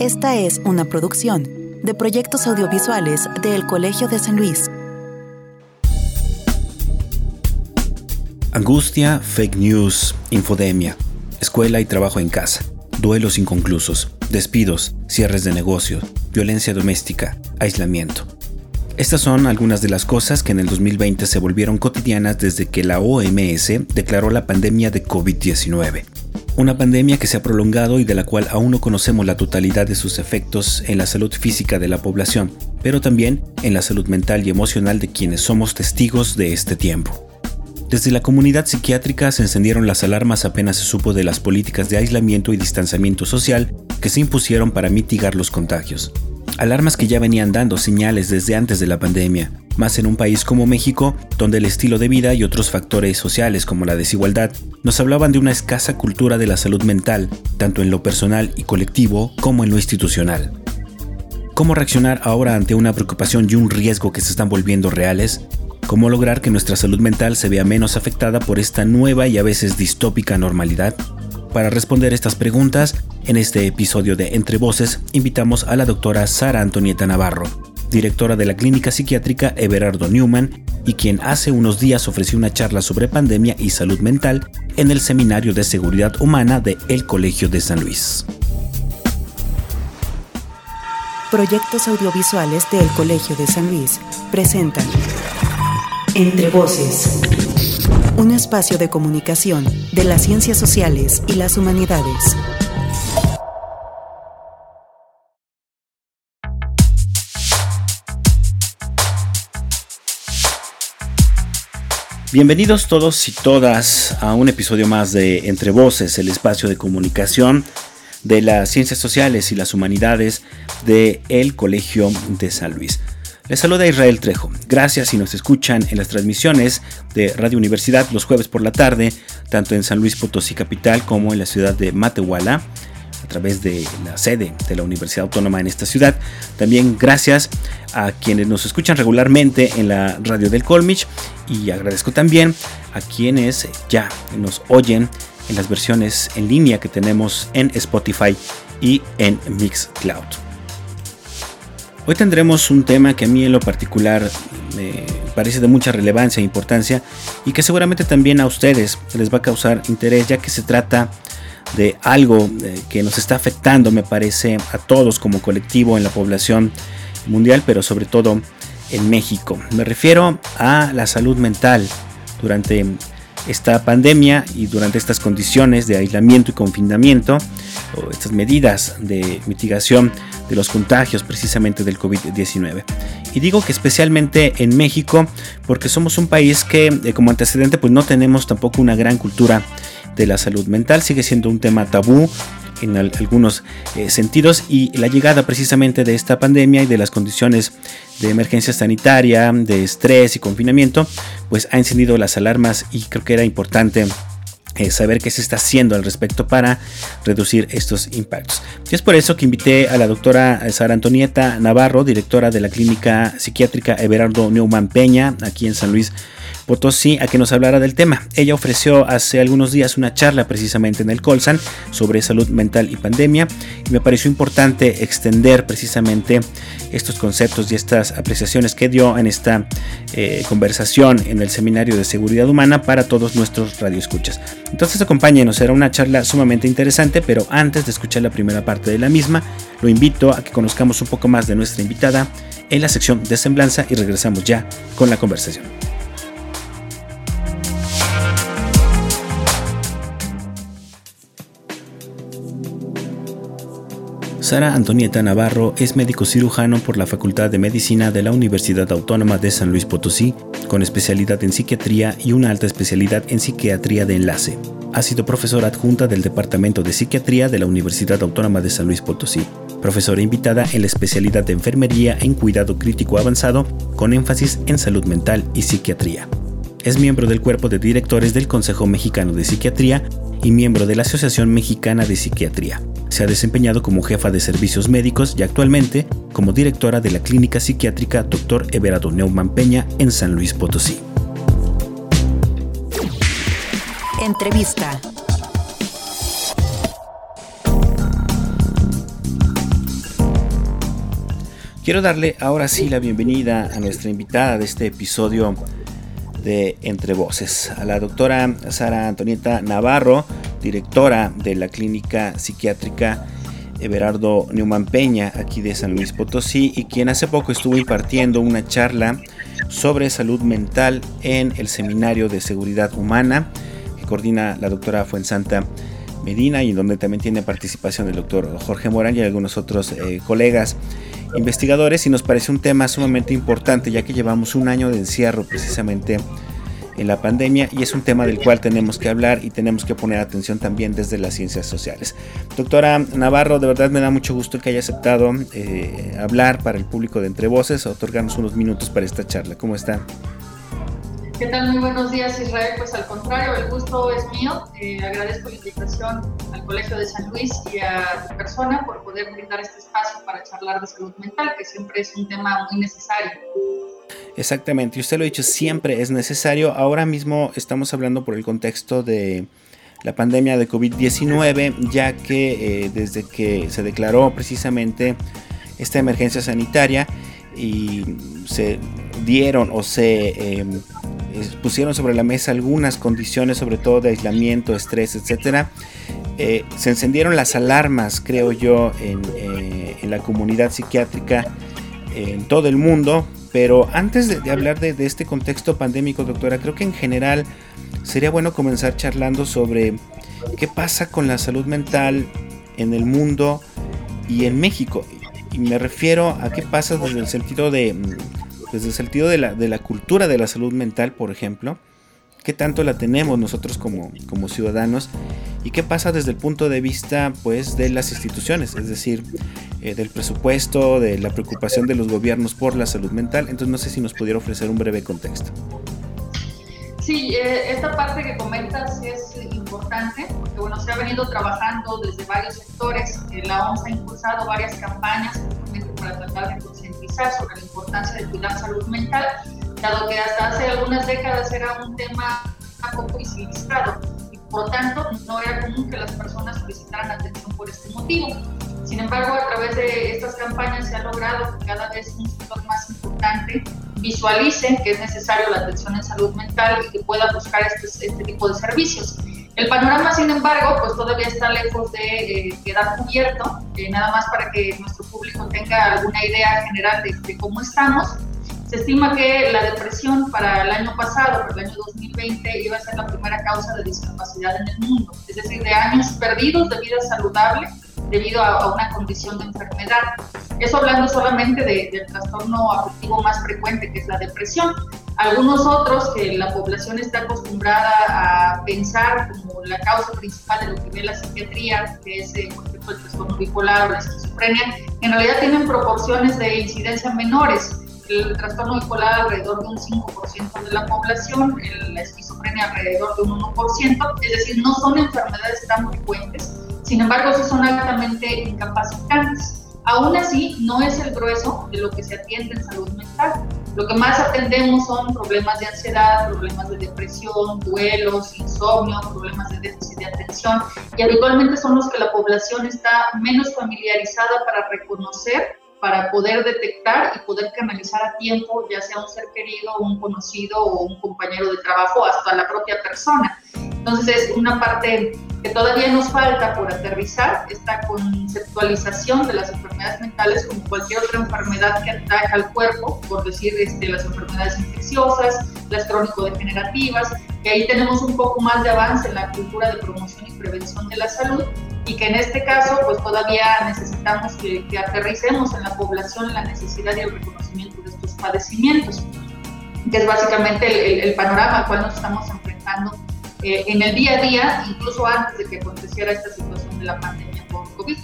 Esta es una producción de proyectos audiovisuales del Colegio de San Luis. Angustia, fake news, infodemia, escuela y trabajo en casa, duelos inconclusos, despidos, cierres de negocios, violencia doméstica, aislamiento. Estas son algunas de las cosas que en el 2020 se volvieron cotidianas desde que la OMS declaró la pandemia de COVID-19. Una pandemia que se ha prolongado y de la cual aún no conocemos la totalidad de sus efectos en la salud física de la población, pero también en la salud mental y emocional de quienes somos testigos de este tiempo. Desde la comunidad psiquiátrica se encendieron las alarmas apenas se supo de las políticas de aislamiento y distanciamiento social que se impusieron para mitigar los contagios. Alarmas que ya venían dando señales desde antes de la pandemia, más en un país como México, donde el estilo de vida y otros factores sociales como la desigualdad nos hablaban de una escasa cultura de la salud mental, tanto en lo personal y colectivo como en lo institucional. ¿Cómo reaccionar ahora ante una preocupación y un riesgo que se están volviendo reales? ¿Cómo lograr que nuestra salud mental se vea menos afectada por esta nueva y a veces distópica normalidad? Para responder estas preguntas, en este episodio de Entre Voces invitamos a la doctora Sara Antonieta Navarro, directora de la Clínica Psiquiátrica Everardo Newman, y quien hace unos días ofreció una charla sobre pandemia y salud mental en el Seminario de Seguridad Humana de El Colegio de San Luis. Proyectos audiovisuales del Colegio de San Luis presentan Entre Voces, un espacio de comunicación de las ciencias sociales y las humanidades. Bienvenidos todos y todas a un episodio más de Entre Voces, el espacio de comunicación de las ciencias sociales y las humanidades de el Colegio de San Luis. Les saluda Israel Trejo. Gracias si nos escuchan en las transmisiones de Radio Universidad los jueves por la tarde, tanto en San Luis Potosí Capital como en la ciudad de Matehuala a través de la sede de la Universidad Autónoma en esta ciudad. También gracias a quienes nos escuchan regularmente en la radio del Colmich y agradezco también a quienes ya nos oyen en las versiones en línea que tenemos en Spotify y en Mixcloud. Hoy tendremos un tema que a mí en lo particular me parece de mucha relevancia e importancia y que seguramente también a ustedes les va a causar interés ya que se trata de algo eh, que nos está afectando, me parece, a todos como colectivo en la población mundial, pero sobre todo en México. Me refiero a la salud mental durante esta pandemia y durante estas condiciones de aislamiento y confinamiento, o estas medidas de mitigación de los contagios precisamente del COVID-19. Y digo que especialmente en México, porque somos un país que eh, como antecedente pues no tenemos tampoco una gran cultura de la salud mental, sigue siendo un tema tabú en algunos eh, sentidos y la llegada precisamente de esta pandemia y de las condiciones de emergencia sanitaria, de estrés y confinamiento, pues ha encendido las alarmas y creo que era importante eh, saber qué se está haciendo al respecto para reducir estos impactos. Y es por eso que invité a la doctora Sara Antonieta Navarro, directora de la Clínica Psiquiátrica Everardo Neumann Peña, aquí en San Luis Potosí a que nos hablara del tema. Ella ofreció hace algunos días una charla precisamente en el Colsan sobre salud mental y pandemia y me pareció importante extender precisamente estos conceptos y estas apreciaciones que dio en esta eh, conversación en el Seminario de Seguridad Humana para todos nuestros radioescuchas. Entonces acompáñenos, será una charla sumamente interesante, pero antes de escuchar la primera parte de la misma, lo invito a que conozcamos un poco más de nuestra invitada en la sección de semblanza y regresamos ya con la conversación. Sara Antonieta Navarro es médico cirujano por la Facultad de Medicina de la Universidad Autónoma de San Luis Potosí, con especialidad en psiquiatría y una alta especialidad en psiquiatría de enlace. Ha sido profesora adjunta del Departamento de Psiquiatría de la Universidad Autónoma de San Luis Potosí, profesora invitada en la especialidad de enfermería en cuidado crítico avanzado, con énfasis en salud mental y psiquiatría. Es miembro del cuerpo de directores del Consejo Mexicano de Psiquiatría y miembro de la Asociación Mexicana de Psiquiatría. Se ha desempeñado como jefa de servicios médicos y actualmente como directora de la Clínica Psiquiátrica Dr. Everardo Neumann Peña en San Luis Potosí. Entrevista. quiero darle ahora sí la bienvenida a nuestra invitada de este episodio de Entre Voces, a la doctora Sara Antonieta Navarro, directora de la Clínica Psiquiátrica Everardo Neumann Peña, aquí de San Luis Potosí, y quien hace poco estuvo impartiendo una charla sobre salud mental en el Seminario de Seguridad Humana, que coordina la doctora Fuensanta Medina y donde también tiene participación el doctor Jorge Morán y algunos otros eh, colegas investigadores y nos parece un tema sumamente importante ya que llevamos un año de encierro precisamente en la pandemia y es un tema del cual tenemos que hablar y tenemos que poner atención también desde las ciencias sociales. Doctora Navarro, de verdad me da mucho gusto que haya aceptado eh, hablar para el público de Entre Voces, otorgarnos unos minutos para esta charla. ¿Cómo está? ¿Qué tal? Muy buenos días, Israel. Pues al contrario, el gusto es mío. Eh, agradezco la invitación al Colegio de San Luis y a tu persona por poder brindar este espacio para charlar de salud mental, que siempre es un tema muy necesario. Exactamente, y usted lo ha dicho, siempre es necesario. Ahora mismo estamos hablando por el contexto de la pandemia de COVID-19, ya que eh, desde que se declaró precisamente esta emergencia sanitaria y se dieron o se em, pusieron sobre la mesa algunas condiciones, sobre todo de aislamiento, estrés, etcétera, eh, se encendieron las alarmas, creo yo, en, eh, la comunidad psiquiátrica en todo el mundo. Pero antes de, hablar de, este contexto pandémico, doctora, creo que en general sería bueno comenzar charlando sobre qué pasa con la salud mental en el mundo y en México. Y me refiero a qué pasa desde el sentido de desde el sentido de la, de la cultura de la salud mental, por ejemplo, qué tanto la tenemos nosotros como, como ciudadanos y qué pasa desde el punto de vista pues de las instituciones, es decir, eh, del presupuesto, de la preocupación de los gobiernos por la salud mental. Entonces no sé si nos pudiera ofrecer un breve contexto. Sí, eh, esta parte que comentas es importante porque bueno, se ha venido trabajando desde varios sectores. Eh, la OMS ha impulsado varias campañas para tratar de sobre la importancia de cuidar salud mental, dado que hasta hace algunas décadas era un tema poco visibilizado y por lo tanto no era común que las personas solicitaran atención por este motivo. Sin embargo, a través de estas campañas se ha logrado que cada vez un sector más importante visualice que es necesario la atención en salud mental y que pueda buscar este, este tipo de servicios. El panorama, sin embargo, pues todavía está lejos de eh, quedar cubierto, eh, nada más para que nuestro público tenga alguna idea general de, cómo estamos. Se estima que la depresión para el año pasado, para el año 2020, iba a ser la primera causa de discapacidad en el mundo, es decir, de años perdidos de vida saludable debido a, una condición de enfermedad. Eso hablando solamente del trastorno afectivo más frecuente, que es la depresión. Algunos otros que la población está acostumbrada a pensar como la causa principal de lo que ve la psiquiatría, que es, eh, por ejemplo, el trastorno bipolar o la esquizofrenia, en realidad tienen proporciones de incidencia menores. El trastorno bipolar alrededor de un 5% de la población, la esquizofrenia alrededor de un 1%, es decir, no son enfermedades tan frecuentes, sin embargo, sí son altamente incapacitantes. Aún así, no es el grueso de lo que se atiende en salud mental. Lo que más atendemos son problemas de ansiedad, problemas de depresión, duelos, insomnio, problemas de déficit de atención y habitualmente son los que la población está menos familiarizada para reconocer, para poder detectar y poder canalizar a tiempo, ya sea un ser querido, un conocido o un compañero de trabajo, hasta la propia persona. Entonces es una parte que todavía nos falta por aterrizar, esta conceptualización de las enfermedades mentales como cualquier otra enfermedad que ataca al cuerpo, por decir este, las enfermedades infecciosas, las crónico-degenerativas, que ahí tenemos un poco más de avance en la cultura de promoción y prevención de la salud y que en este caso pues todavía necesitamos que, aterricemos en la población la necesidad y el reconocimiento de estos padecimientos, que es básicamente el, el panorama al cual nos estamos enfrentando eh, en el día a día, incluso antes de que aconteciera esta situación de la pandemia por COVID.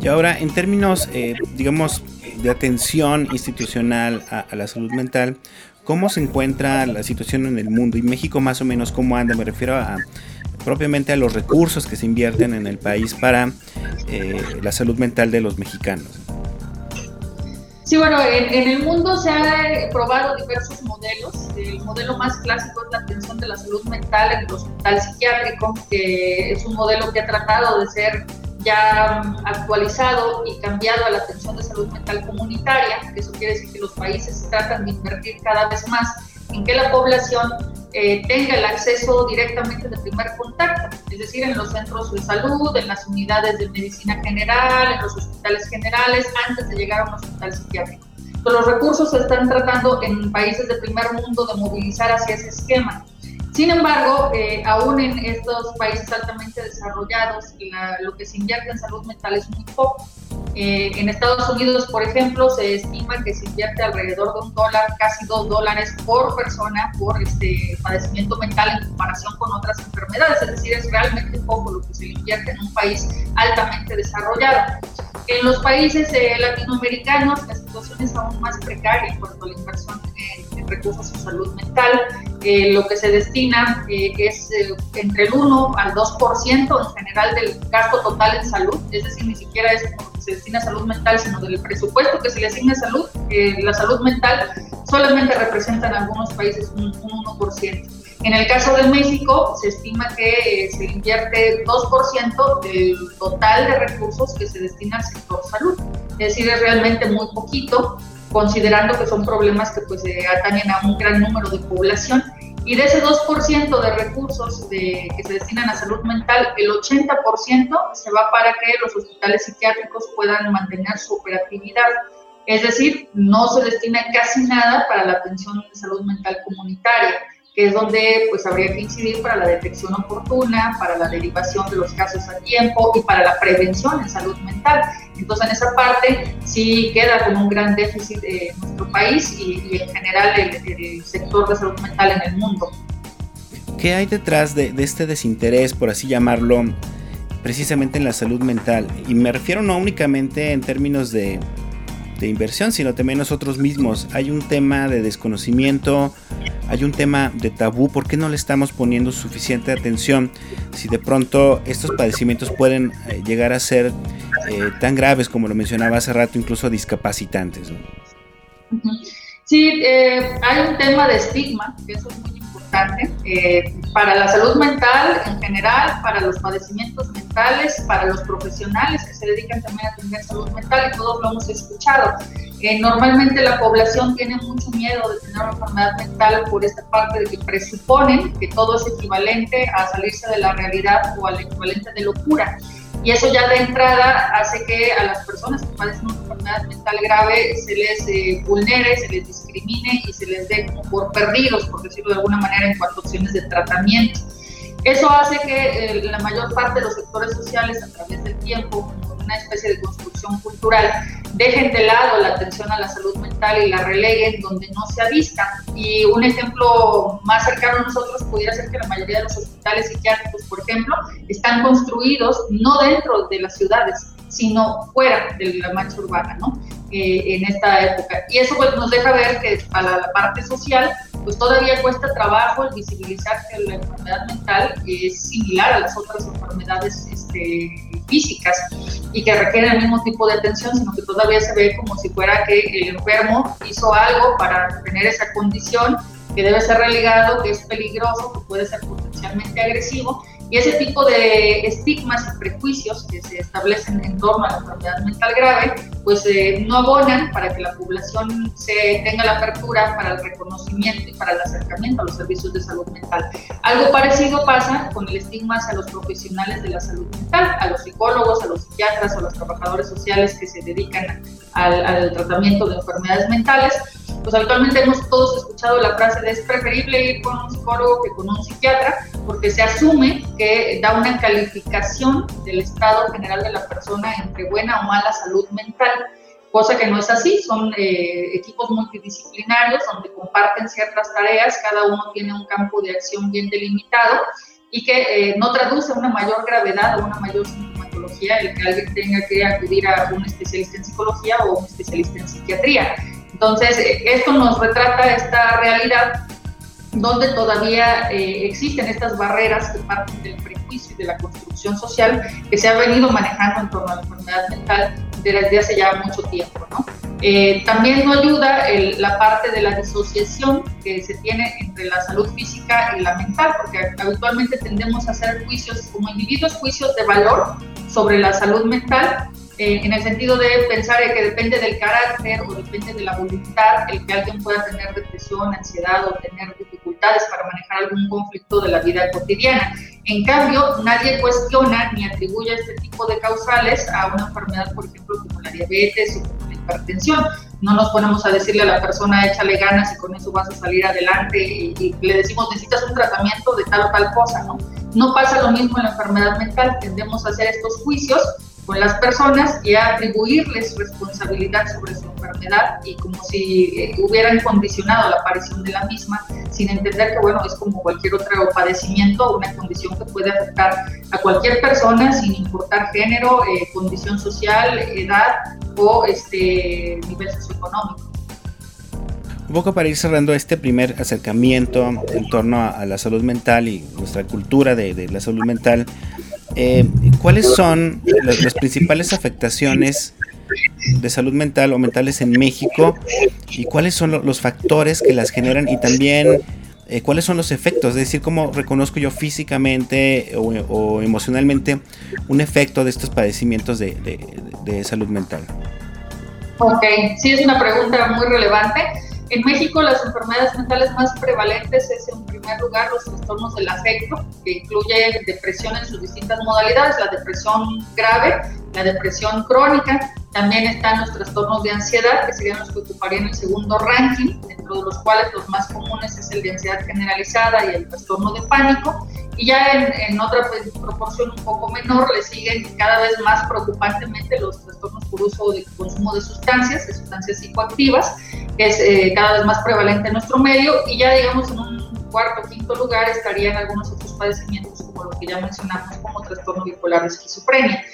Y ahora, en términos, eh, digamos, de atención institucional a, la salud mental, ¿cómo se encuentra la situación en el mundo? Y México más o menos, ¿cómo anda? Me refiero a propiamente a los recursos que se invierten en el país para eh, la salud mental de los mexicanos. Sí, bueno, en, el mundo se han probado diversos modelos. El modelo más clásico es la atención de la salud mental en el hospital psiquiátrico, que es un modelo que ha tratado de ser ya actualizado y cambiado a la atención de salud mental comunitaria, eso quiere decir que los países tratan de invertir cada vez más en que la población eh, tenga el acceso directamente de primer contacto, es decir, en los centros de salud, en las unidades de medicina general, en los hospitales generales, antes de llegar a un hospital psiquiátrico. los recursos se están tratando en países de primer mundo de movilizar hacia ese esquema. Sin embargo, eh, aún en estos países altamente desarrollados, lo que se invierte en salud mental es muy poco. Eh, en Estados Unidos, por ejemplo, se estima que se invierte alrededor de un dólar, casi dos dólares por persona por este padecimiento mental en comparación con otras enfermedades. Es decir, es realmente poco lo que se invierte en un país altamente desarrollado. En los países eh, latinoamericanos la situación es aún más precaria en cuanto a la inversión en, en recursos en salud mental. Eh, lo que se destina eh, es eh, entre el 1 al 2% en general del gasto total en salud, es decir, ni siquiera es como que se destina a salud mental, sino del presupuesto que se le asigna a salud. la salud mental solamente representa en algunos países un, 1%. En el caso de México, se estima que se invierte 2% del total de recursos que se destina al sector salud. Es decir, es realmente muy poquito considerando que son problemas que pues atañen a un gran número de población. Y de ese 2% de recursos de, que se destinan a salud mental, el 80% se va para que los hospitales psiquiátricos puedan mantener su operatividad. Es decir, no se destina casi nada para la atención de salud mental comunitaria que es donde pues habría que incidir para la detección oportuna, para la derivación de los casos a tiempo y para la prevención en salud mental. Entonces en esa parte sí queda con un gran déficit en nuestro país y, en general el, sector de salud mental en el mundo. ¿Qué hay detrás de, de este desinterés, por así llamarlo, precisamente en la salud mental? Y me refiero no únicamente en términos de, de inversión, sino también nosotros mismos. Hay un tema de desconocimiento, hay un tema de tabú, ¿por qué no le estamos poniendo suficiente atención si de pronto estos padecimientos pueden eh, llegar a ser eh, tan graves como lo mencionaba hace rato, incluso discapacitantes? Sí, eh, hay un tema de estigma, que eso es muy importante, para la salud mental en general, para los padecimientos mentales, para los profesionales que se dedican también a atender salud mental, y todos lo hemos escuchado normalmente la población tiene mucho miedo de tener una enfermedad mental por esta parte de que presuponen que todo es equivalente a salirse de la realidad o al equivalente de locura. Y eso ya de entrada hace que a las personas que padecen una enfermedad mental grave se les eh, vulnere, se les discrimine y se les dé como por perdidos, por decirlo de alguna manera, en cuanto a opciones de tratamiento. Eso hace que eh, la mayor parte de los sectores sociales a través del tiempo una especie de construcción cultural, dejen de lado la atención a la salud mental y la releguen donde no se avista. Y un ejemplo más cercano a nosotros pudiera ser que la mayoría de los hospitales psiquiátricos, por ejemplo, están construidos no dentro de las ciudades, sino fuera de la mancha urbana, ¿no? Eh, en esta época. Y eso pues, nos deja ver que para la parte social, pues todavía cuesta trabajo el visibilizar que la enfermedad mental es similar a las otras enfermedades este, físicas y que requieren el mismo tipo de atención, sino que todavía se ve como si fuera que el enfermo hizo algo para tener esa condición que debe ser relegado, que es peligroso, que puede ser potencialmente agresivo y ese tipo de estigmas y prejuicios que se establecen en torno a la enfermedad mental grave, pues eh, no abonan para que la población se tenga la apertura para el reconocimiento y para el acercamiento a los servicios de salud mental. Algo parecido pasa con el estigma hacia los profesionales de la salud mental, a los psicólogos, a los psiquiatras, a los trabajadores sociales que se dedican al, al tratamiento de enfermedades mentales pues actualmente hemos todos escuchado la frase de es preferible ir con un psicólogo que con un psiquiatra, porque se asume que da una calificación del estado general de la persona entre buena o mala salud mental, cosa que no es así, son eh, equipos multidisciplinarios donde comparten ciertas tareas, cada uno tiene un campo de acción bien delimitado y que eh, no traduce una mayor gravedad o una mayor sintomatología el que alguien tenga que acudir a un especialista en psicología o un especialista en psiquiatría. Entonces, eh, esto nos retrata esta realidad donde todavía eh, existen estas barreras que parten del prejuicio y de la construcción social que se ha venido manejando en torno a la enfermedad mental desde hace ya mucho tiempo. ¿no? Eh, también no ayuda la parte de la disociación que se tiene entre la salud física y la mental, porque habitualmente tendemos a hacer juicios como individuos, juicios de valor sobre la salud mental eh, en el sentido de pensar que depende del carácter o depende de la voluntad el que alguien pueda tener depresión, ansiedad o tener dificultades para manejar algún conflicto de la vida cotidiana. En cambio, nadie cuestiona ni atribuye este tipo de causales a una enfermedad, por ejemplo, como la diabetes o como la hipertensión. No nos ponemos a decirle a la persona, échale ganas y con eso vas a salir adelante y, y le decimos, necesitas un tratamiento de tal o tal cosa, ¿no? No pasa lo mismo en la enfermedad mental, tendemos a hacer estos juicios con las personas y a atribuirles responsabilidad sobre su enfermedad y como si eh, hubieran condicionado la aparición de la misma sin entender que bueno es como cualquier otro padecimiento una condición que puede afectar a cualquier persona sin importar género eh, condición social edad o este nivel socioeconómico. Un poco para ir cerrando este primer acercamiento en torno a, la salud mental y nuestra cultura de, de la salud mental eh, ¿cuáles son las, principales afectaciones de salud mental o mentales en México y cuáles son los factores que las generan y también eh, cuáles son los efectos, es decir, cómo reconozco yo físicamente o, emocionalmente un efecto de estos padecimientos de, salud mental. Ok, sí es una pregunta muy relevante. En México las enfermedades mentales más prevalentes es en primer lugar los trastornos del afecto, que incluye depresión en sus distintas modalidades, la depresión grave, la depresión crónica, también están los trastornos de ansiedad, que serían los que ocuparían el segundo ranking, dentro de los cuales los más comunes es el de ansiedad generalizada y el trastorno de pánico. Y ya en, otra pues, proporción un poco menor le siguen cada vez más preocupantemente los trastornos por uso de consumo de sustancias, de sustancias psicoactivas, que es eh, cada vez más prevalente en nuestro medio. Y ya digamos en un cuarto o quinto lugar estarían algunos otros padecimientos como los que ya mencionamos como trastorno bipolar o esquizofrenia.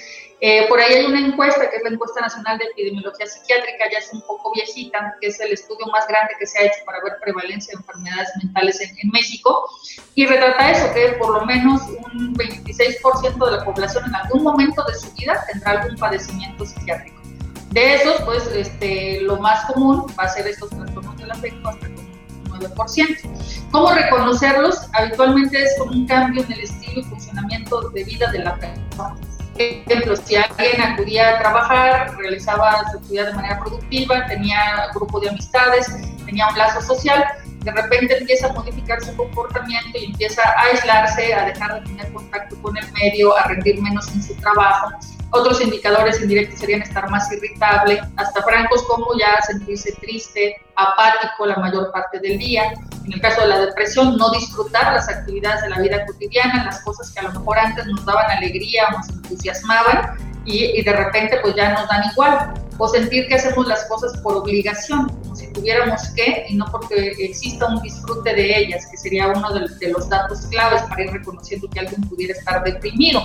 Eh, por ahí hay una encuesta, que es la encuesta nacional de epidemiología psiquiátrica, ya es un poco viejita, que es el estudio más grande que se ha hecho para ver prevalencia de enfermedades mentales en, México, y retrata eso, que por lo menos un 26% de la población en algún momento de su vida tendrá algún padecimiento psiquiátrico. De esos, pues este, lo más común va a ser estos trastornos del afecto hasta un 9%. ¿Cómo reconocerlos? Habitualmente es con un cambio en el estilo y funcionamiento de vida de la persona ejemplo, si alguien acudía a trabajar, realizaba su actividad de manera productiva, tenía grupo de amistades, tenía un lazo social, de repente empieza a modificar su comportamiento y empieza a aislarse, a dejar de tener contacto con el medio, a rendir menos en su trabajo. Otros indicadores indirectos serían estar más irritable, hasta francos como ya sentirse triste, apático la mayor parte del día. En el caso de la depresión, no disfrutar las actividades de la vida cotidiana, las cosas que a lo mejor antes nos daban alegría o nos entusiasmaban y, de repente pues ya nos dan igual. O sentir que hacemos las cosas por obligación, como si tuviéramos que y no porque exista un disfrute de ellas, que sería uno de, de los datos claves para ir reconociendo que alguien pudiera estar deprimido.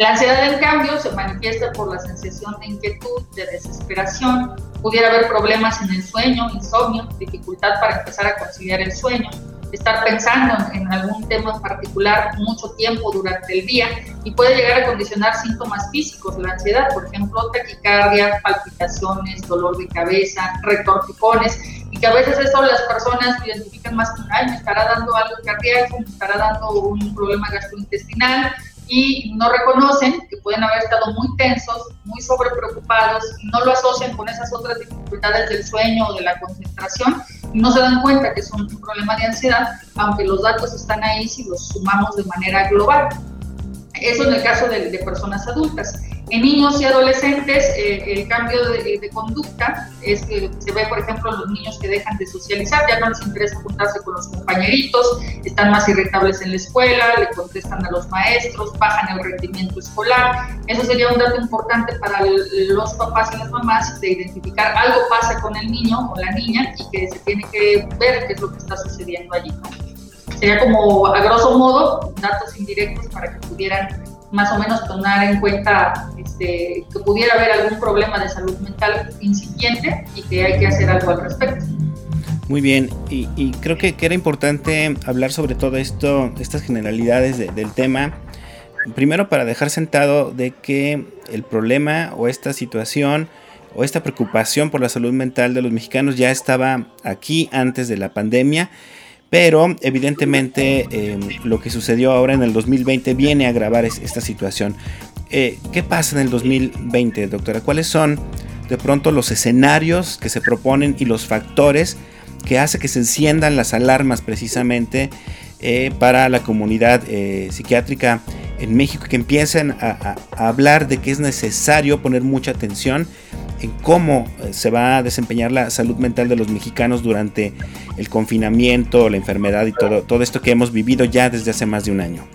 La ansiedad, en cambio, se manifiesta por la sensación de inquietud, de desesperación, pudiera haber problemas en el sueño, insomnio, dificultad para empezar a conciliar el sueño, estar pensando en algún tema en particular mucho tiempo durante el día y puede llegar a condicionar síntomas físicos de la ansiedad, por ejemplo, taquicardia, palpitaciones, dolor de cabeza, retorticones, y que a veces eso las personas identifican más como, ay, me estará dando algo cardíaco, me estará dando un problema gastrointestinal, y no reconocen que pueden haber estado muy tensos, muy sobrepreocupados, no lo asocian con esas otras dificultades del sueño o de la concentración y no se dan cuenta que es un problema de ansiedad, aunque los datos están ahí si los sumamos de manera global. Eso en el caso de, de personas adultas. En niños y adolescentes, eh, el cambio de, conducta es que se ve, por ejemplo, los niños que dejan de socializar, ya no les interesa juntarse con los compañeritos, están más irritables en la escuela, le contestan a los maestros, bajan el rendimiento escolar. Eso sería un dato importante para los papás y las mamás de identificar algo pasa con el niño o la niña y que se tiene que ver qué es lo que está sucediendo allí. Sería como, a grosso modo, datos indirectos para que pudieran más o menos tomar en cuenta este, que pudiera haber algún problema de salud mental incipiente y que hay que hacer algo al respecto. Muy bien, y, creo que, era importante hablar sobre todo esto, estas generalidades del tema. Primero para dejar sentado de que el problema o esta situación o esta preocupación por la salud mental de los mexicanos ya estaba aquí antes de la pandemia pero evidentemente em, lo que sucedió ahora en el 2020 viene a agravar esta situación. Eh, ¿Qué pasa en el 2020, doctora? ¿Cuáles son de pronto los escenarios que se proponen y los factores que hace que se enciendan las alarmas precisamente eh, para la comunidad eh, psiquiátrica en México, que empiecen a, hablar de que es necesario poner mucha atención en cómo eh, se va a desempeñar la salud mental de los mexicanos durante el confinamiento, la enfermedad y todo, todo esto que hemos vivido ya desde hace más de un año.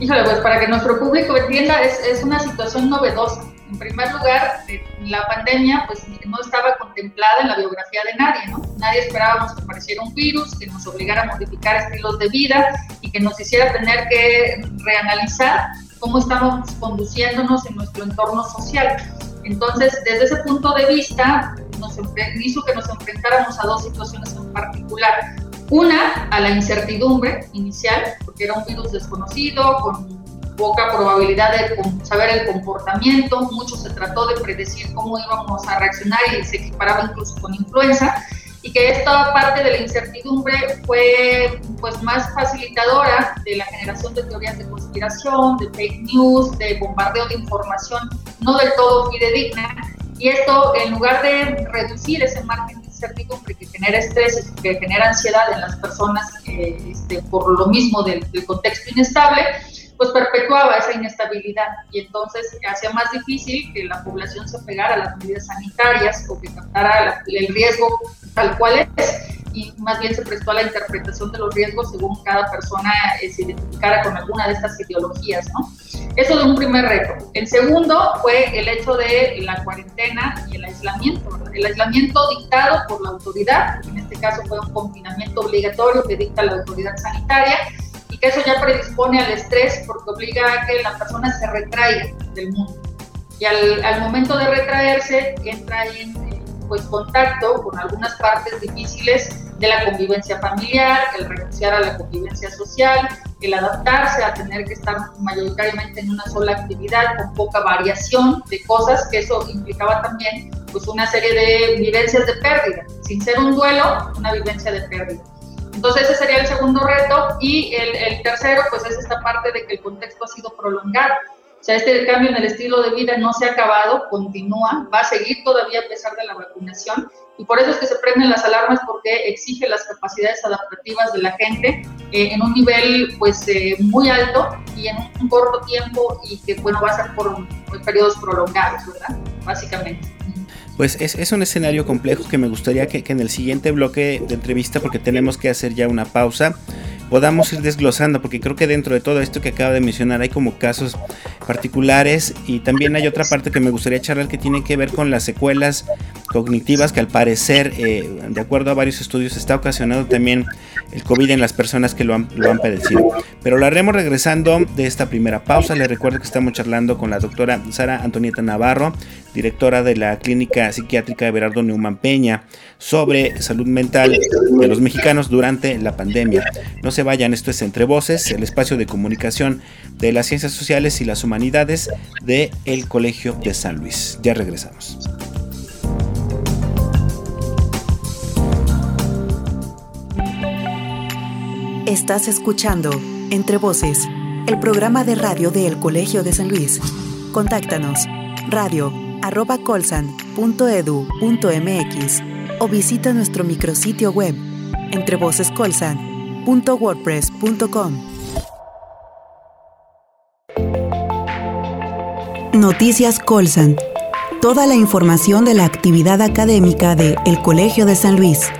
Híjole, pues para que nuestro público entienda, es, es una situación novedosa en primer lugar, la pandemia pues no estaba contemplada en la biografía de nadie, ¿no? Nadie esperábamos que apareciera un virus, que nos obligara a modificar estilos de vida y que nos hiciera tener que reanalizar cómo estamos conduciéndonos en nuestro entorno social. Entonces, desde ese punto de vista, nos hizo que nos enfrentáramos a dos situaciones en particular. Una, a la incertidumbre inicial, porque era un virus desconocido, con poca probabilidad de saber el comportamiento, mucho se trató de predecir cómo íbamos a reaccionar y se equiparaba incluso con influenza, y que esta parte de la incertidumbre fue pues más facilitadora de la generación de teorías de conspiración, de fake news, de bombardeo de información no del todo fidedigna, y esto en lugar de reducir ese margen de incertidumbre que genera estrés que genera ansiedad en las personas eh, este, por lo mismo del, del contexto inestable, pues perpetuaba esa inestabilidad y entonces hacía más difícil que la población se pegara a las medidas sanitarias o que captara el riesgo tal cual es y más bien se prestó a la interpretación de los riesgos según cada persona eh, se identificara con alguna de estas ideologías, ¿no? Eso de un primer reto. El segundo fue el hecho de la cuarentena y el aislamiento, El aislamiento dictado por la autoridad, en este caso fue un confinamiento obligatorio que dicta la autoridad sanitaria, que eso ya predispone al estrés porque obliga a que la persona se retraiga del mundo. Y al, momento de retraerse, entra en pues, contacto con algunas partes difíciles de la convivencia familiar, el renunciar a la convivencia social, el adaptarse a tener que estar mayoritariamente en una sola actividad con poca variación de cosas, que eso implicaba también pues una serie de vivencias de pérdida, sin ser un duelo, una vivencia de pérdida. Entonces ese sería el segundo reto y el, tercero pues es esta parte de que el contexto ha sido prolongado. O sea, este cambio en el estilo de vida no se ha acabado, continúa, va a seguir todavía a pesar de la vacunación y por eso es que se prenden las alarmas porque exige las capacidades adaptativas de la gente eh, en un nivel pues eh, muy alto y en un corto tiempo y que bueno va a ser por periodos prolongados, ¿verdad? Básicamente pues es, un escenario complejo que me gustaría que, que, en el siguiente bloque de entrevista, porque tenemos que hacer ya una pausa, podamos ir desglosando, porque creo que dentro de todo esto que acaba de mencionar hay como casos particulares y también hay otra parte que me gustaría charlar que tiene que ver con las secuelas cognitivas que al parecer, eh, de acuerdo a varios estudios, está ocasionando también el COVID en las personas que lo han, lo han padecido. Pero lo haremos regresando de esta primera pausa. Les recuerdo que estamos charlando con la doctora Sara Antonieta Navarro, directora de la Clínica Psiquiátrica de Berardo Neumann Peña, sobre salud mental de los mexicanos durante la pandemia. No se vayan, esto es Entre Voces, el espacio de comunicación de las ciencias sociales y las humanidades de el Colegio de San Luis. Ya regresamos. Estás escuchando Entre Voces, el programa de radio de El Colegio de San Luis. Contáctanos radio colsan.edu.mx o visita nuestro micrositio web entrevocescolsan.wordpress.com. Noticias Colsan. Toda la información de la actividad académica de El Colegio de San Luis.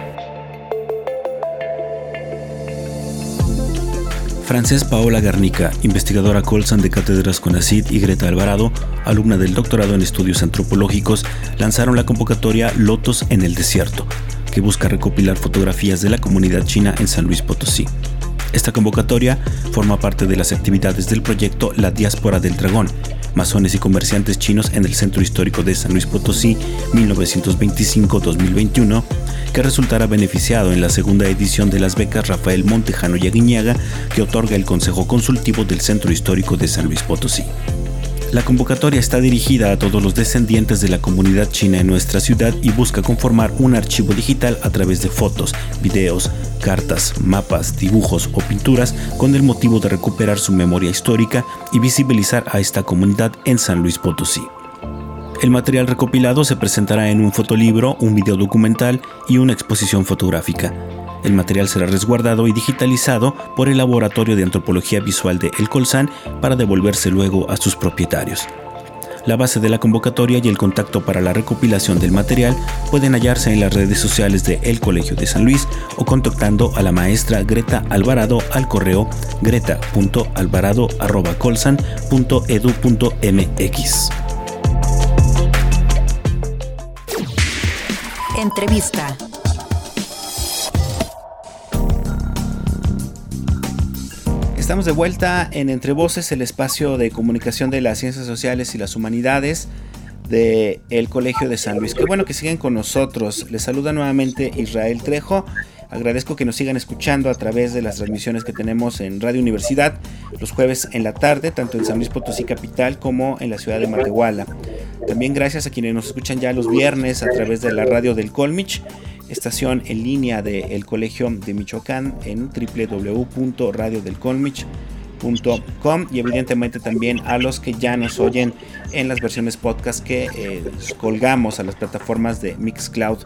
Frances Paola Garnica, investigadora Colsan de Cátedras CONACID y Greta Alvarado, alumna del doctorado en estudios antropológicos, lanzaron la convocatoria Lotos en el Desierto, que busca recopilar fotografías de la comunidad china en San Luis Potosí. Esta convocatoria forma parte de las actividades del proyecto La Diáspora del Dragón, masones y comerciantes chinos en el Centro Histórico de San Luis Potosí 1925-2021, que resultará beneficiado en la segunda edición de las becas Rafael Montejano y Aguiñaga que otorga el Consejo Consultivo del Centro Histórico de San Luis Potosí. La convocatoria está dirigida a todos los descendientes de la comunidad china en nuestra ciudad y busca conformar un archivo digital a través de fotos, videos, cartas, mapas, dibujos o pinturas con el motivo de recuperar su memoria histórica y visibilizar a esta comunidad en San Luis Potosí. El material recopilado se presentará en un fotolibro, un videodocumental y una exposición fotográfica. El material será resguardado y digitalizado por el Laboratorio de Antropología Visual de El Colsan para devolverse luego a sus propietarios. La base de la convocatoria y el contacto para la recopilación del material pueden hallarse en las redes sociales de El Colegio de San Luis o contactando a la maestra Greta Alvarado al correo greta.alvarado.colsan.edu.mx. Entrevista. Estamos de vuelta en Entre Voces, el espacio de comunicación de las ciencias sociales y las humanidades del el Colegio de San Luis. Qué bueno que siguen con nosotros. Les saluda nuevamente Israel Trejo. Agradezco que nos sigan escuchando a través de las transmisiones que tenemos en Radio Universidad los jueves en la tarde, tanto en San Luis Potosí Capital como en la ciudad de Matehuala. También gracias a quienes nos escuchan ya los viernes a través de la radio del Colmich estación en línea del Colegio de Michoacán en www.radiodelcolmich.com y evidentemente también a los que ya nos oyen en las versiones podcast que eh, colgamos a las plataformas de Mixcloud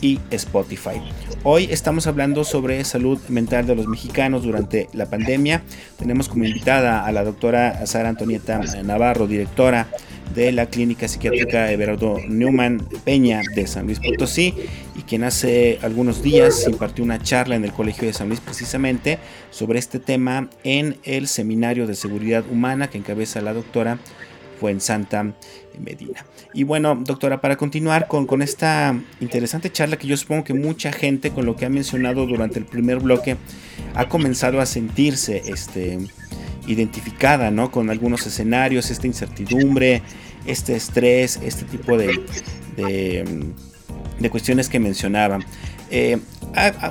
y Spotify. Hoy estamos hablando sobre salud mental de los mexicanos durante la pandemia. Tenemos como invitada a la doctora Sara Antonieta Navarro, directora de la Clínica Psiquiátrica Everardo Newman Peña de San Luis Potosí y quien hace algunos días impartió una charla en el Colegio de San Luis precisamente sobre este tema en el Seminario de Seguridad Humana que encabeza la doctora fue en Santa Medina. Y bueno, doctora, para continuar con, con esta interesante charla que yo supongo que mucha gente con lo que ha mencionado durante el primer bloque ha comenzado a sentirse este, identificada, ¿no? Con algunos escenarios, esta incertidumbre, este estrés, este tipo de, de, cuestiones que mencionaba. Eh,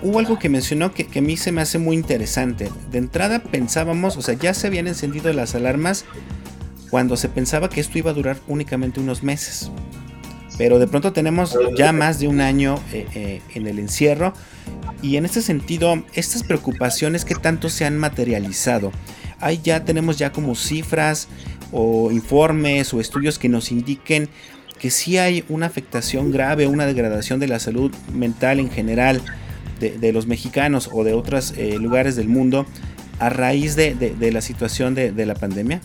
hubo algo que mencionó que, que, a mí se me hace muy interesante. De entrada pensábamos, o sea, ya se habían encendido las alarmas cuando se pensaba que esto iba a durar únicamente unos meses. Pero de pronto tenemos ya más de un año eh, eh, en el encierro y en este sentido, estas preocupaciones que tanto se han materializado, ahí ya tenemos ya como cifras o informes o estudios que nos indiquen que sí hay una afectación grave, una degradación de la salud mental en general de, los mexicanos o de otros eh, lugares del mundo a raíz de, la situación de la pandemia.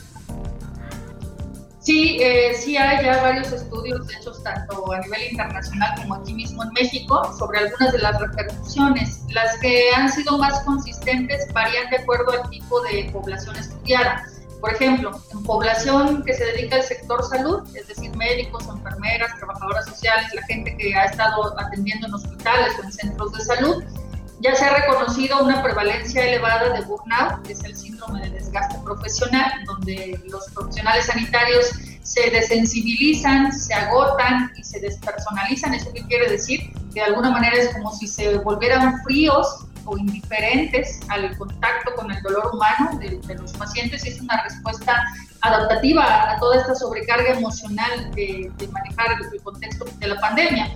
Sí, eh, sí hay ya varios estudios hechos tanto a nivel internacional como aquí mismo en México sobre algunas de las repercusiones. Las que han sido más consistentes varían de acuerdo al tipo de población estudiada. Por ejemplo, en población que se dedica al sector salud, es decir, médicos, enfermeras, trabajadoras sociales, la gente que ha estado atendiendo en hospitales o en centros de salud, ya se ha reconocido una prevalencia elevada de burnout, que es el síndrome de desgaste profesional, donde los profesionales sanitarios se desensibilizan, se agotan y se despersonalizan. ¿Eso qué quiere decir? Que de alguna manera es como si se volvieran fríos o indiferentes al contacto con el dolor humano de, los pacientes es una respuesta adaptativa a toda esta sobrecarga emocional de, de manejar el contexto de la pandemia.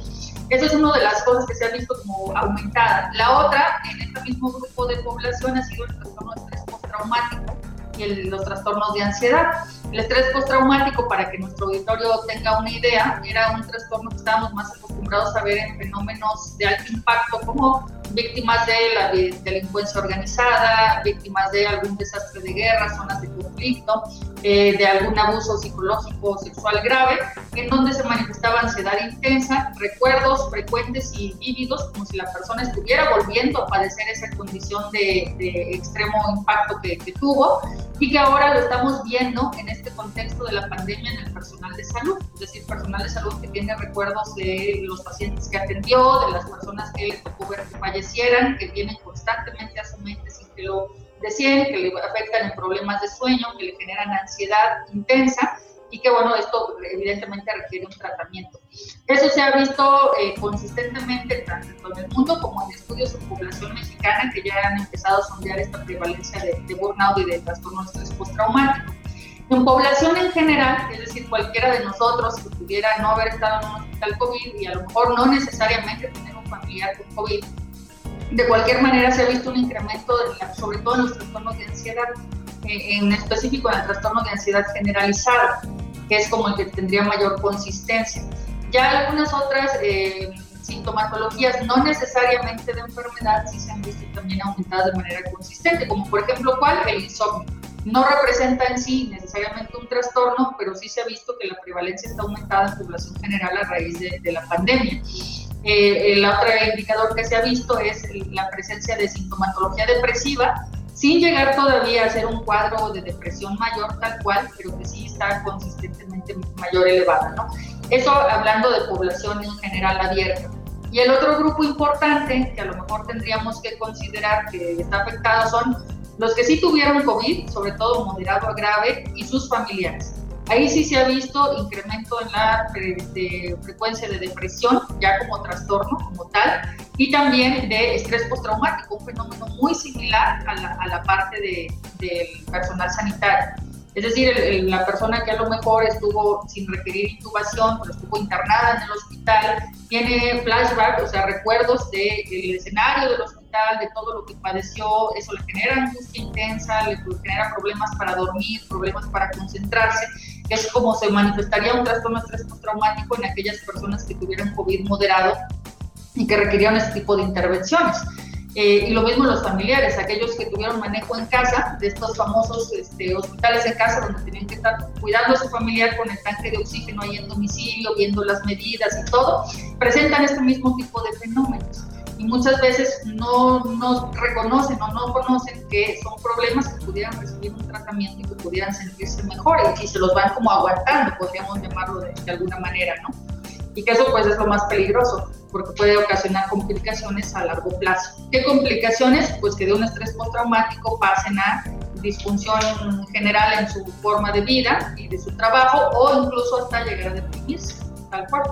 Esa es una de las cosas que se ha visto como aumentada. La otra, en este mismo grupo de población, ha sido el trastorno de estrés postraumático y los trastornos de ansiedad. El estrés postraumático, para que nuestro auditorio tenga una idea, era un trastorno que estábamos más acostumbrados a ver en fenómenos de alto impacto como víctimas de la delincuencia organizada, víctimas de algún desastre de guerra, zonas de conflicto, eh, de algún abuso psicológico o sexual grave, en donde se manifestaba ansiedad intensa, recuerdos frecuentes y vívidos, como si la persona estuviera volviendo a padecer esa condición de, extremo impacto que, que tuvo, y que ahora lo estamos viendo en este contexto de la pandemia en el personal de salud, es decir, personal de salud que tiene recuerdos de los pacientes que atendió, de las personas que le tocó ver que fallecieran, que tienen constantemente a su mente sin que lo deseen, que le afectan en problemas de sueño, que le generan ansiedad intensa y que bueno, esto evidentemente requiere un tratamiento. Eso se ha visto eh, consistentemente tanto en el mundo como en estudios en población mexicana que ya han empezado a sondear esta prevalencia de, burnout y de trastorno de estrés postraumático. En población en general, es decir, cualquiera de nosotros que pudiera no haber estado en un hospital COVID y a lo mejor no necesariamente tener un familiar con COVID, de cualquier manera se ha visto un incremento, sobre todo en los trastornos de ansiedad, eh, en específico en el trastorno de ansiedad generalizado, que es como el que tendría mayor consistencia. Ya algunas otras eh, sintomatologías, no necesariamente de enfermedad, sí se han visto también aumentadas de manera consistente, como por ejemplo, ¿cuál? El insomnio. No representa en sí necesariamente un trastorno, pero sí se ha visto que la prevalencia está aumentada en población general a raíz de, de la pandemia. Eh, el otro indicador que se ha visto es la presencia de sintomatología depresiva, sin llegar todavía a ser un cuadro de depresión mayor tal cual, pero que sí está consistentemente mayor elevada, ¿no? Eso hablando de población en general abierta. Y el otro grupo importante que a lo mejor tendríamos que considerar que está afectado son los que sí tuvieron COVID, sobre todo moderado a grave, y sus familiares. Ahí sí se ha visto incremento en la frecuencia de depresión, ya como trastorno como tal, y también de estrés postraumático, un fenómeno muy similar a la, a la parte de, del personal sanitario. Es decir, la persona que a lo mejor estuvo sin requerir intubación, pero estuvo internada en el hospital, tiene flashback, o sea, recuerdos del escenario del hospital, de todo lo que padeció, eso le genera angustia intensa, le genera problemas para dormir, problemas para concentrarse, es como se manifestaría un trastorno estrés postraumático en aquellas personas que tuvieran COVID moderado y que requerían este tipo de intervenciones. Eh, y lo mismo los familiares, aquellos que tuvieron manejo en casa, de estos famosos este, hospitales en casa donde tenían que estar cuidando a su familiar con el tanque de oxígeno ahí en domicilio, viendo las medidas y todo, presentan este mismo tipo de fenómenos. Y muchas veces no, no reconocen o no conocen que son problemas que pudieran recibir un tratamiento y que pudieran sentirse mejores y se los van como aguantando, podríamos llamarlo de, de alguna manera, ¿no? Y que eso pues es lo más peligroso porque puede ocasionar complicaciones a largo plazo. ¿Qué complicaciones? Pues que de un estrés postraumático pasen a disfunción general en su forma de vida y de su trabajo o incluso hasta llegar a deprimirse, tal cual.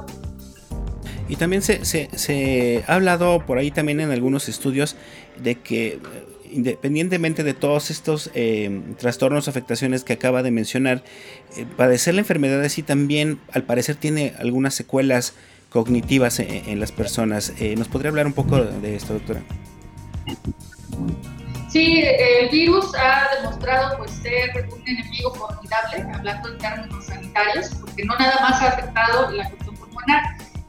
Y también se, se, se, ha hablado por ahí también en algunos estudios de que independientemente de todos estos eh, trastornos, afectaciones que acaba de mencionar, eh, padecer la enfermedad así también al parecer tiene algunas secuelas cognitivas en, las personas. Eh, ¿Nos podría hablar un poco de esto, doctora? Sí, el virus ha demostrado pues, ser un enemigo formidable, hablando en términos sanitarios, porque no nada más ha afectado la cuestión pulmonar,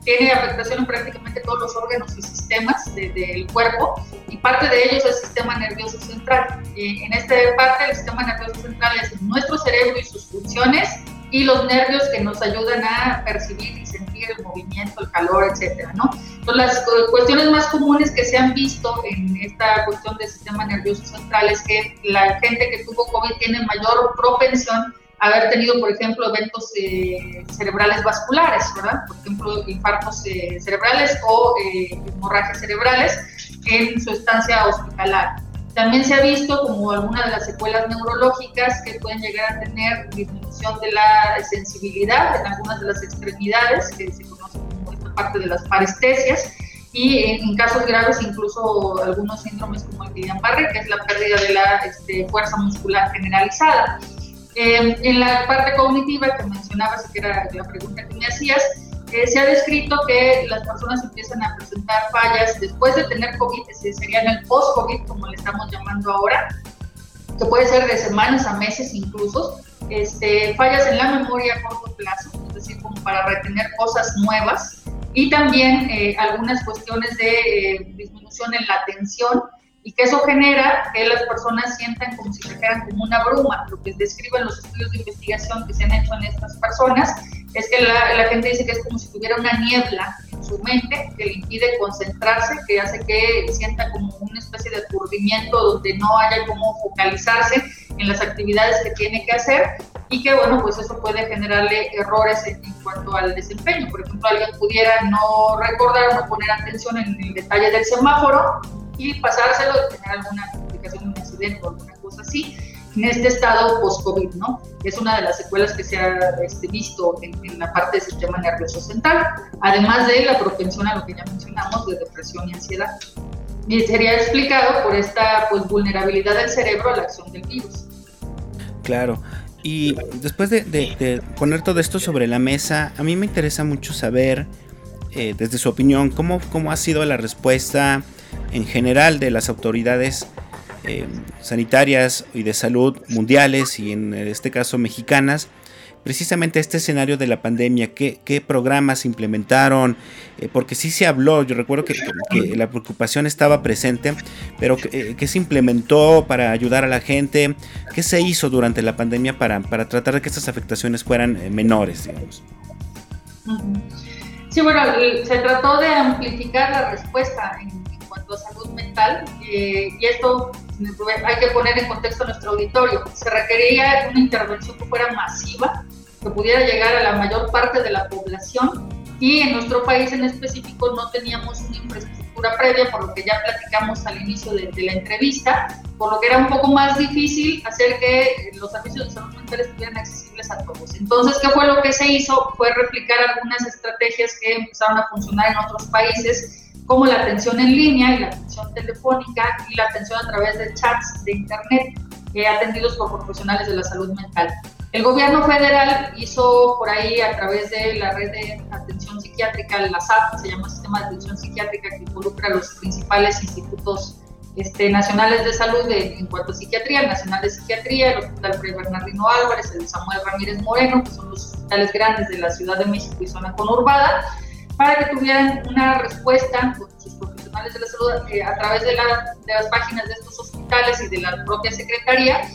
tiene afectación en prácticamente todos los órganos y sistemas del cuerpo, y parte de ellos es el sistema nervioso central. en esta parte, el sistema nervioso central es nuestro cerebro y sus funciones, y los nervios que nos ayudan a percibir y sentir el movimiento, el calor, etcétera, ¿no? Entonces, las cuestiones más comunes que se han visto en esta cuestión del sistema nervioso central es que la gente que tuvo COVID tiene mayor propensión haber tenido, por ejemplo, eventos eh, cerebrales vasculares, ¿verdad? Por ejemplo, infartos eh, cerebrales o eh, hemorragias cerebrales en su estancia hospitalaria. También se ha visto como alguna de las secuelas neurológicas que pueden llegar a tener disminución de la sensibilidad en algunas de las extremidades, que se conoce como esta parte de las parestesias, y en, casos graves incluso algunos síndromes como el Guillain-Barré, que es la pérdida de la este, fuerza muscular generalizada. Eh, en la parte cognitiva que mencionabas, que era la pregunta que me hacías, se ha descrito que las personas empiezan a presentar fallas después de tener COVID, serían el post-COVID, como le estamos llamando ahora, que puede ser de semanas a meses incluso, este, fallas en la memoria a corto plazo, es decir, como para retener cosas nuevas, y también eh, algunas cuestiones de eh, disminución en la atención, y que eso genera que las personas sientan como si se fueran como una bruma, lo que describen los estudios de investigación que se han hecho en estas personas, es que la, la, gente dice que es como si tuviera una niebla en su mente que le impide concentrarse, que hace que sienta como una especie de aturdimiento donde no haya como focalizarse en las actividades que tiene que hacer y que bueno, pues eso puede generarle errores en, en cuanto al desempeño. Por ejemplo, alguien pudiera no recordar o no poner atención en el detalle del semáforo y pasárselo de tener alguna complicación, un accidente o alguna cosa así en este estado post-COVID, ¿no? Es una de las secuelas que se ha este, visto en, la parte del sistema nervioso central, además de la propensión a lo que ya mencionamos de depresión y ansiedad. Y sería explicado por esta pues, vulnerabilidad del cerebro a la acción del virus. Claro. Y después de, poner todo esto sobre la mesa, a mí me interesa mucho saber, eh, desde su opinión, cómo, cómo ha sido la respuesta en general de las autoridades eh, sanitarias y de salud mundiales y en este caso mexicanas precisamente este escenario de la pandemia, qué, qué programas implementaron, eh, porque sí se habló, yo recuerdo que, la preocupación estaba presente, pero eh, qué se implementó para ayudar a la gente, qué se hizo durante la pandemia para, para tratar de que estas afectaciones fueran eh, menores, digamos. Sí, bueno, se trató de amplificar la respuesta en, cuanto a salud mental y esto hay que poner en contexto a nuestro auditorio. Se requería una intervención que fuera masiva, que pudiera llegar a la mayor parte de la población y en nuestro país en específico no teníamos una infraestructura previa, por lo que ya platicamos al inicio de, la entrevista, por lo que era un poco más difícil hacer que los servicios de salud mental estuvieran accesibles a todos. Entonces, ¿qué fue lo que se hizo? Fue replicar algunas estrategias que empezaron a funcionar en otros países como la atención en línea y la atención telefónica y la atención a través de chats de Internet eh, atendidos por profesionales de la salud mental. El gobierno federal hizo por ahí a través de la red de atención psiquiátrica, la SAP, se llama Sistema de Atención Psiquiátrica, que involucra a los principales institutos este, nacionales de salud en cuanto a psiquiatría, el Nacional de Psiquiatría, el Hospital Fray Bernardino Álvarez, el Samuel Ramírez Moreno, que son los hospitales grandes de la Ciudad de México y zona conurbada, para que tuvieran una respuesta con sus profesionales de la salud eh, a través de, las páginas de estos hospitales y de la propia Secretaría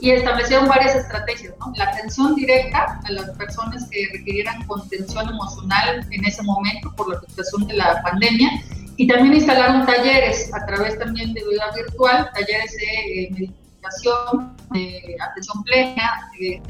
y establecieron varias estrategias, la atención directa a las personas que requirieran contención emocional en ese momento por la afectación de la pandemia y también instalaron talleres a través también de vida virtual, talleres de eh, meditación, de atención plena, eh,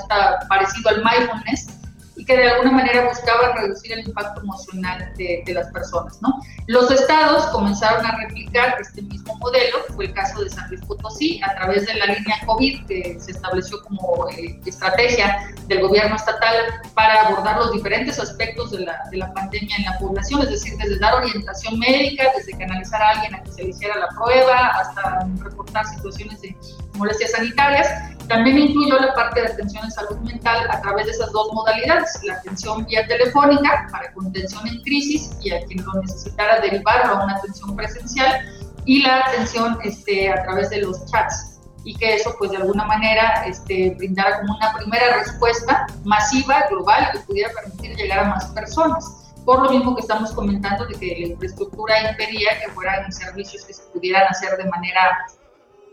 parecido al mindfulness, y que de alguna manera buscaban reducir el impacto emocional de, las personas. ¿no? Los estados comenzaron a replicar este mismo modelo, fue el caso de San Luis Potosí, a través de la línea COVID que se estableció como eh, estrategia del gobierno estatal para abordar los diferentes aspectos de la, de la pandemia en la población, es decir, desde dar orientación médica, desde canalizar a alguien a que se le hiciera la prueba, hasta reportar situaciones de molestias sanitarias. También incluyó la parte de atención en salud mental a través de esas dos modalidades, la atención vía telefónica para contención en crisis y a quien lo necesitara derivarlo a una atención presencial y la atención este, a través de los chats y que eso pues de alguna manera este, brindara como una primera respuesta masiva, global, que pudiera permitir llegar a más personas. Por lo mismo que estamos comentando de que la infraestructura impedía que fueran servicios que se pudieran hacer de manera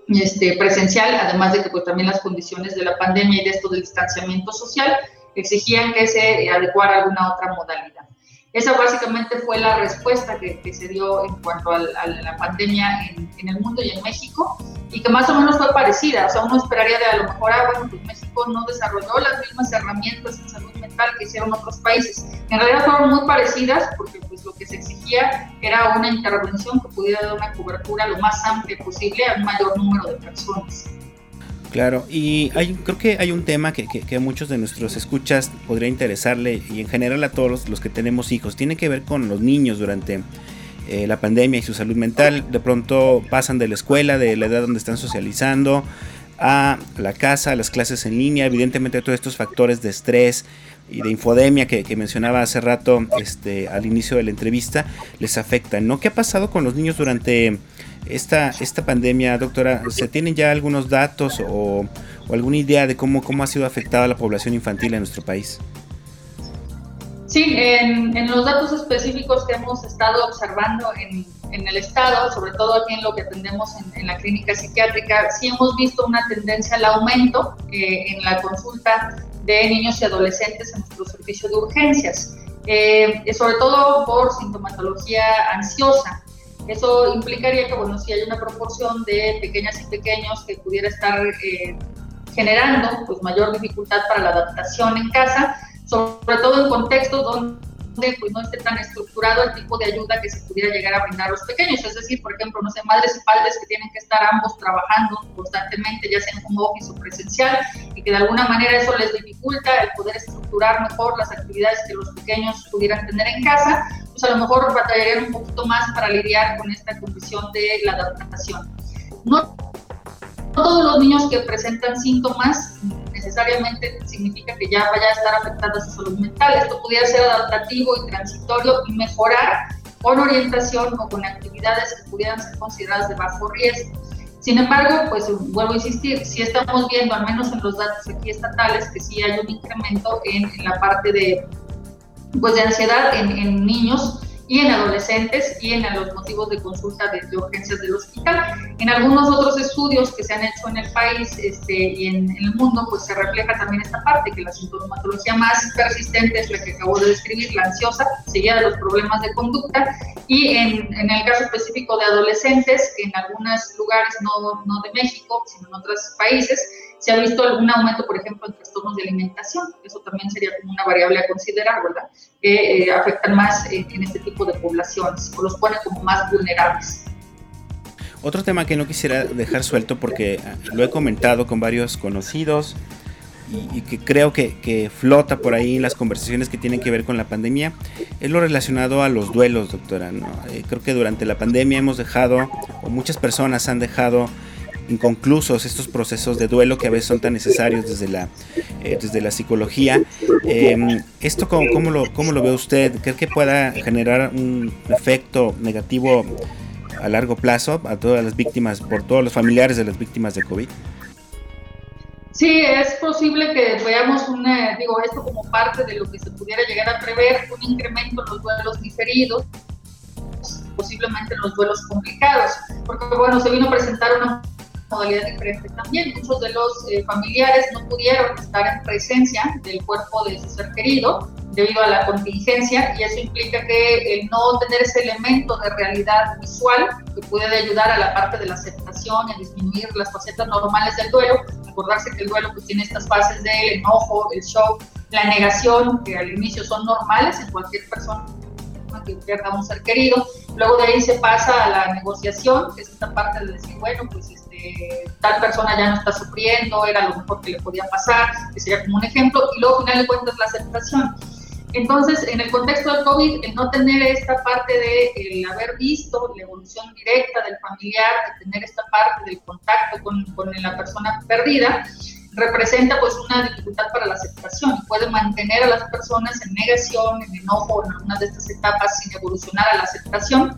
este, presencial, además de que pues, también las condiciones de la pandemia y de esto del distanciamiento social exigían que se adecuara alguna otra modalidad. Esa básicamente fue la respuesta que, se dio en cuanto a, la pandemia en, en, el mundo y en México y que más o menos fue parecida. O sea, uno esperaría de a lo mejor, ah, bueno, pues México no desarrolló las mismas herramientas en salud mental que hicieron otros países. En realidad fueron muy parecidas porque pues lo que se exigía era una intervención que pudiera dar una cobertura lo más amplia posible a un mayor número de personas. Claro, y hay, creo que hay un tema que, que, a muchos de nuestros escuchas podría interesarle y en general a todos los que tenemos hijos. Tiene que ver con los niños durante eh, la pandemia y su salud mental. De pronto pasan de la escuela, de la edad donde están socializando, a la casa, a las clases en línea. Evidentemente todos estos factores de estrés y de infodemia que, mencionaba hace rato este, al inicio de la entrevista les afectan. ¿no? ¿Qué ha pasado con los niños durante esta, esta pandemia, doctora? ¿Se tienen ya algunos datos o, o alguna idea de cómo, cómo ha sido afectada la población infantil en nuestro país? Sí, en, los datos específicos que hemos estado observando en, el Estado, sobre todo aquí en lo que atendemos en, la clínica psiquiátrica, sí hemos visto una tendencia al aumento eh, en la consulta de niños y adolescentes en nuestro servicio de urgencias, eh, sobre todo por sintomatología ansiosa. Eso implicaría que, bueno, si hay una proporción de pequeñas y pequeños que pudiera estar eh, generando pues, mayor dificultad para la adaptación en casa, sobre todo en contextos donde pues, no esté tan estructurado el tipo de ayuda que se pudiera llegar a brindar a los pequeños. Es decir, por ejemplo, no sé, madres y padres que tienen que estar ambos trabajando constantemente, ya sea en home office o presencial, y que de alguna manera eso les dificulta el poder estructurar mejor las actividades que los pequeños pudieran tener en casa, pues a lo mejor batallarían un poquito más para lidiar con esta condición de la adaptación. No todos los niños que presentan síntomas necesariamente significa que ya vaya a estar afectada su salud mental. Esto pudiera ser adaptativo y transitorio y mejorar con orientación o con actividades que pudieran ser consideradas de bajo riesgo. Sin embargo, pues vuelvo a insistir, si estamos viendo, al menos en los datos aquí estatales, que sí hay un incremento en, la parte de, pues, de ansiedad en, en niños y en adolescentes y en los motivos de consulta de, urgencias del hospital. En algunos otros estudios que se han hecho en el país este, y en, el mundo, pues se refleja también esta parte, que la sintomatología más persistente es la que acabo de describir, la ansiosa, seguida de los problemas de conducta, y en, en el caso específico de adolescentes, que en algunos lugares, no, no de México, sino en otros países, se ha visto algún aumento, por ejemplo, en trastornos de alimentación. Eso también sería como una variable a considerar, ¿verdad? Que eh, afectan más en este tipo de poblaciones o los pone como más vulnerables. Otro tema que no quisiera dejar suelto porque ah, lo he comentado con varios conocidos y, que creo que, flota por ahí en las conversaciones que tienen que ver con la pandemia es lo relacionado a los duelos, doctora. Eh, creo que durante la pandemia hemos dejado, o muchas personas han dejado inconclusos estos procesos de duelo que a veces son tan necesarios desde la, eh, desde la psicología. Em, ¿Esto cómo, cómo, lo, cómo lo ve usted? ¿Cree que pueda generar un efecto negativo a largo plazo a todas las víctimas, por todos los familiares de las víctimas de COVID? Sí, es posible que veamos una, digo, esto como parte de lo que se pudiera llegar a prever, un incremento en los duelos diferidos, posiblemente en los duelos complicados, porque bueno, se vino a presentar una modalidad diferente también. Muchos de los eh, familiares no pudieron estar en presencia del cuerpo de su ser querido debido a la contingencia y eso implica que el no tener ese elemento de realidad visual que puede ayudar a la parte de la aceptación y a disminuir las facetas normales del duelo, acordarse que el duelo pues, tiene estas fases del enojo, el shock, la negación, que al inicio son normales en cualquier persona que pierda un ser querido. Luego de ahí se pasa a la negociación, que es esta parte de decir, bueno, pues tal persona ya no está sufriendo, era lo mejor que le podía pasar, que sería como un ejemplo, y luego al final de cuentas la aceptación. Entonces, en el contexto del COVID, el no tener esta parte de el haber visto la evolución directa del familiar, de tener esta parte del contacto con, con la persona perdida, representa pues una dificultad para la aceptación y puede mantener a las personas en negación, en enojo, en algunas de estas etapas sin evolucionar a la aceptación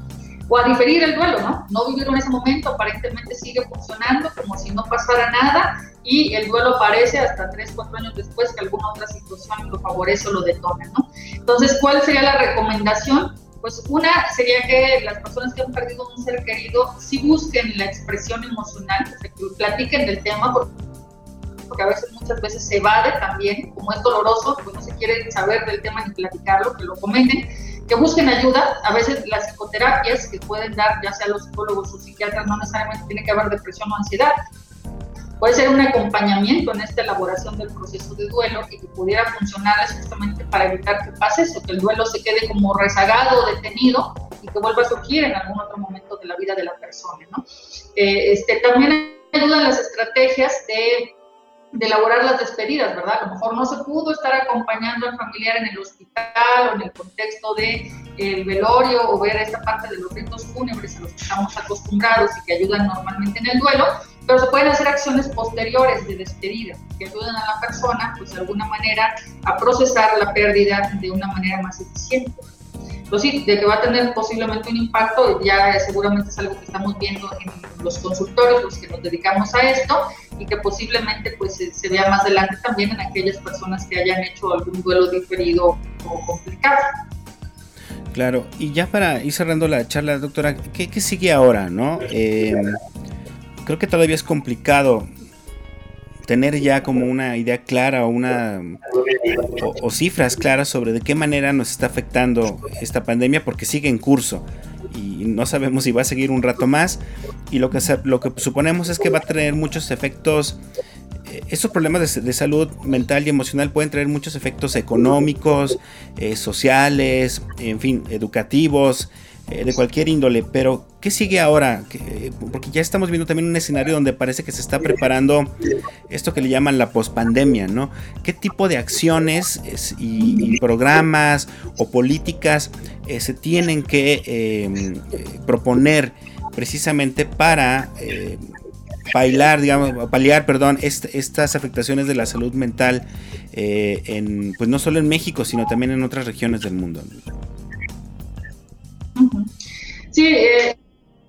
o a diferir el duelo, ¿no? No vivieron ese momento, aparentemente sigue funcionando como si no pasara nada y el duelo aparece hasta 3, 4 años después que alguna otra situación lo favorece o lo detona, ¿no? Entonces, ¿cuál sería la recomendación? Pues una sería que las personas que han perdido un ser querido sí busquen la expresión emocional, que platiquen del tema, porque a veces muchas veces se evade también, como es doloroso, pues no se quiere saber del tema ni platicarlo, que lo comenten que busquen ayuda. A veces las psicoterapias que pueden dar, ya sea los psicólogos o psiquiatras, no necesariamente tiene que haber depresión o ansiedad. Puede ser un acompañamiento en esta elaboración del proceso de duelo y que pudiera funcionarles justamente para evitar que pase eso, que el duelo se quede como rezagado, detenido y que vuelva a surgir en algún otro momento de la vida de la persona. ¿no? Eh, este, también ayudan las estrategias de de elaborar las despedidas, ¿verdad? A lo mejor no se pudo estar acompañando al familiar en el hospital o en el contexto de el velorio o ver esta parte de los ritos fúnebres a los que estamos acostumbrados y que ayudan normalmente en el duelo, pero se pueden hacer acciones posteriores de despedida que ayuden a la persona, pues de alguna manera, a procesar la pérdida de una manera más eficiente. Pues sí, de que va a tener posiblemente un impacto, ya seguramente es algo que estamos viendo en los consultores, los que nos dedicamos a esto, y que posiblemente pues se, vea más adelante también en aquellas personas que hayan hecho algún duelo diferido o complicado. Claro, y ya para ir cerrando la charla, doctora, ¿qué, sigue ahora? no? Eh, creo que todavía es complicado tener ya como una idea clara o una o, cifras claras sobre de qué manera nos está afectando esta pandemia porque sigue en curso y no sabemos si va a seguir un rato más. Y lo que lo que suponemos es que va a tener muchos efectos eh, estos problemas de, salud mental y emocional pueden traer muchos efectos económicos, eh, sociales, en fin, educativos, eh, de cualquier índole, pero ¿qué sigue ahora? porque ya estamos viendo también un escenario donde parece que se está preparando esto que le llaman la pospandemia, ¿no? ¿Qué tipo de acciones y, programas o políticas eh, se tienen que em, eh, proponer precisamente para bailar, digamos, paliar, perdón, estas afectaciones de la salud mental, en, pues no solo en México, sino también en otras regiones del mundo. Sí, eh,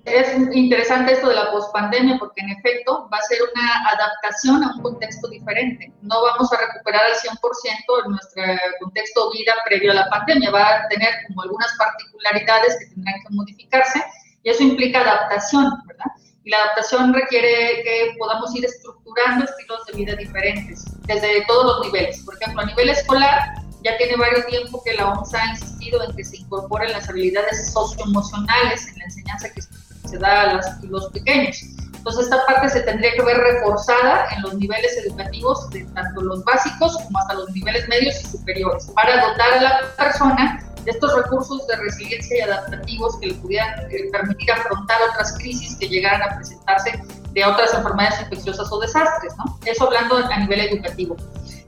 es interesante esto de la pospandemia porque en efecto va a ser una adaptación a un contexto diferente. No vamos a recuperar al 100% en nuestro contexto vida previo a la pandemia. Va a tener como algunas particularidades que tendrán que modificarse y eso implica adaptación, ¿verdad? Y la adaptación requiere que podamos ir estructurando estilos de vida diferentes desde todos los niveles. Por ejemplo, a nivel escolar, ya tiene varios tiempo que la OMS ha insistido en que se incorporen las habilidades socioemocionales en la enseñanza que se da a los pequeños. Entonces, esta parte se tendría que ver reforzada en los niveles educativos, de tanto los básicos como hasta los niveles medios y superiores, para dotar a la persona de estos recursos de resiliencia y adaptativos que le pudieran permitir afrontar otras crisis que llegaran a presentarse de otras enfermedades infecciosas o desastres, ¿no? Eso hablando a nivel educativo.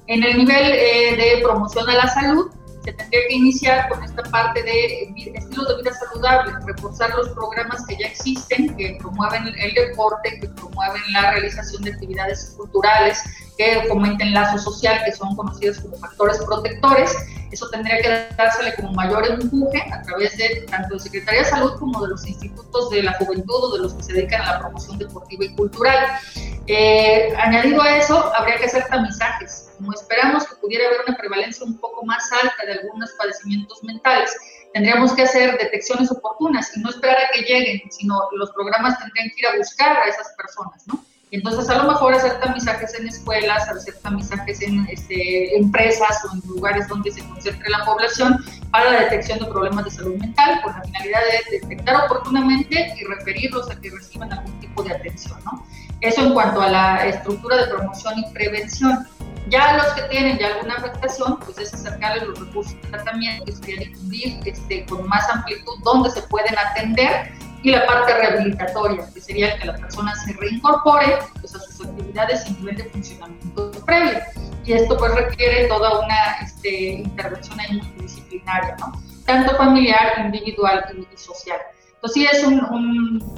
En el nivel eh, de promoción a la salud, se tendría que iniciar con esta parte de estilos de vida saludables, reforzar los programas que ya existen, que promueven el deporte, que promueven la realización de actividades culturales, que fomenten lazo social, que son conocidos como factores protectores. Eso tendría que dársele como mayor empuje a través de tanto de Secretaría de Salud como de los institutos de la juventud o de los que se dedican a la promoción deportiva y cultural. Eh, añadido a eso, habría que hacer tamizajes. Como esperamos que pudiera haber una prevalencia un poco más alta de algunos padecimientos mentales, tendríamos que hacer detecciones oportunas y no esperar a que lleguen, sino los programas tendrían que ir a buscar a esas personas, ¿no? Entonces, a lo mejor hacer tamizajes en escuelas, hacer tamizajes en este, empresas o en lugares donde se concentre la población para la detección de problemas de salud mental con la finalidad de detectar oportunamente y referirlos a que reciban algún tipo de atención. ¿no? Eso en cuanto a la estructura de promoción y prevención. Ya los que tienen ya alguna afectación, pues es acercarles los recursos de tratamiento, es difundir este, con más amplitud dónde se pueden atender y la parte rehabilitatoria, que sería que la persona se reincorpore pues, a sus actividades y nivel de funcionamiento previo. Y esto pues requiere toda una este, intervención multidisciplinaria, ¿no? tanto familiar, individual y, social. Entonces sí es un,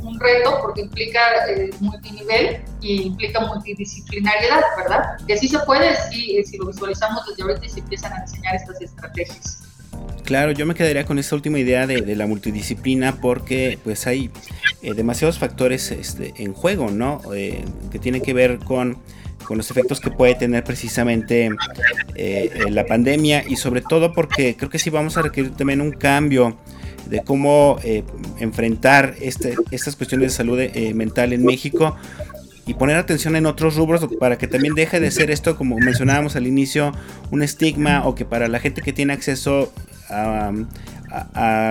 un, reto porque implica eh, multinivel y implica multidisciplinariedad, ¿verdad? Que sí se puede si, si lo visualizamos desde ahorita y se empiezan a diseñar estas estrategias. Claro, yo me quedaría con esta última idea de, la multidisciplina porque pues hay eh, demasiados factores este, en juego, ¿no? Eh, que tienen que ver con, los efectos que puede tener precisamente eh, la pandemia y sobre todo porque creo que sí vamos a requerir también un cambio de cómo enfrentar este, estas cuestiones de salud mental en México y poner atención en otros rubros para que también deje de ser esto, como mencionábamos al inicio, un estigma o que para la gente que tiene acceso a,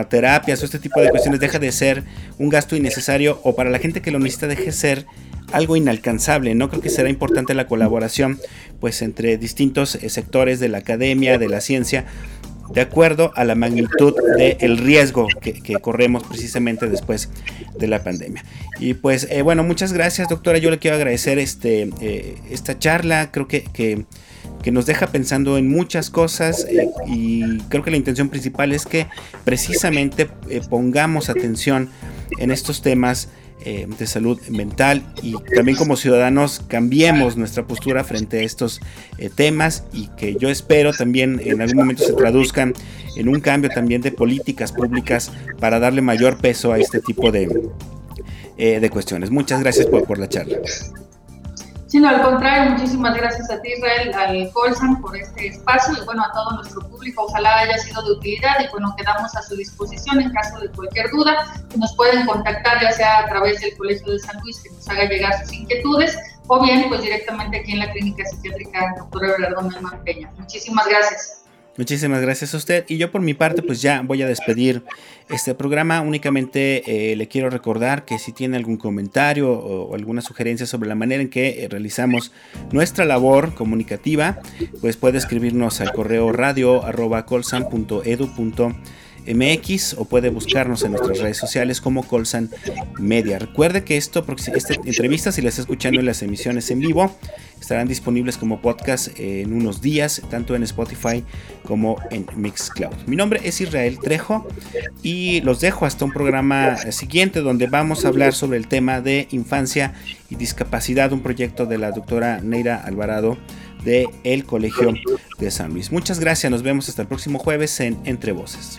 terapias o este tipo de cuestiones deja de ser un gasto innecesario o para la gente que lo necesita deje de ser algo inalcanzable. No creo que será importante la colaboración pues entre distintos eh, sectores de la academia, de la ciencia, de acuerdo a la magnitud del riesgo que, corremos precisamente después de la pandemia. Y pues eh, bueno, muchas gracias doctora, yo le quiero agradecer este, eh, esta charla, creo que, que nos deja pensando en muchas cosas eh, y creo que la intención principal es que precisamente pongamos atención en estos temas eh, de salud mental y también como ciudadanos cambiemos nuestra postura frente a estos temas y que yo espero también en algún momento se traduzcan en un cambio también de políticas públicas para darle mayor peso a este tipo de, de cuestiones. Muchas gracias por la charla sino al contrario, muchísimas gracias a ti Israel, al Colsan por este espacio y bueno, a todo nuestro público, ojalá haya sido de utilidad y bueno, quedamos a su disposición en caso de cualquier duda, nos pueden contactar ya sea a través del Colegio de San Luis que nos haga llegar sus inquietudes o bien pues directamente aquí en la Clínica Psiquiátrica Doctor Everardo Melman Peña. Muchísimas gracias. Muchísimas gracias a usted. Y yo por mi parte, pues ya voy a despedir este programa. Únicamente eh, le quiero recordar que si tiene algún comentario o, alguna sugerencia sobre la manera en que eh, realizamos nuestra labor comunicativa, pues puede escribirnos al correo radio arroba MX o puede buscarnos en nuestras redes sociales como Colsan Media. Recuerde que esto, esta entrevista, si la está escuchando en las emisiones en vivo, estarán disponibles como podcast en unos días, tanto en Spotify como en Mixcloud. Mi nombre es Israel Trejo y los dejo hasta un programa siguiente donde vamos a hablar sobre el tema de infancia y discapacidad, un proyecto de la doctora Neira Alvarado de Colegio de San Luis. Muchas gracias, nos vemos hasta el próximo jueves en Entre Voces.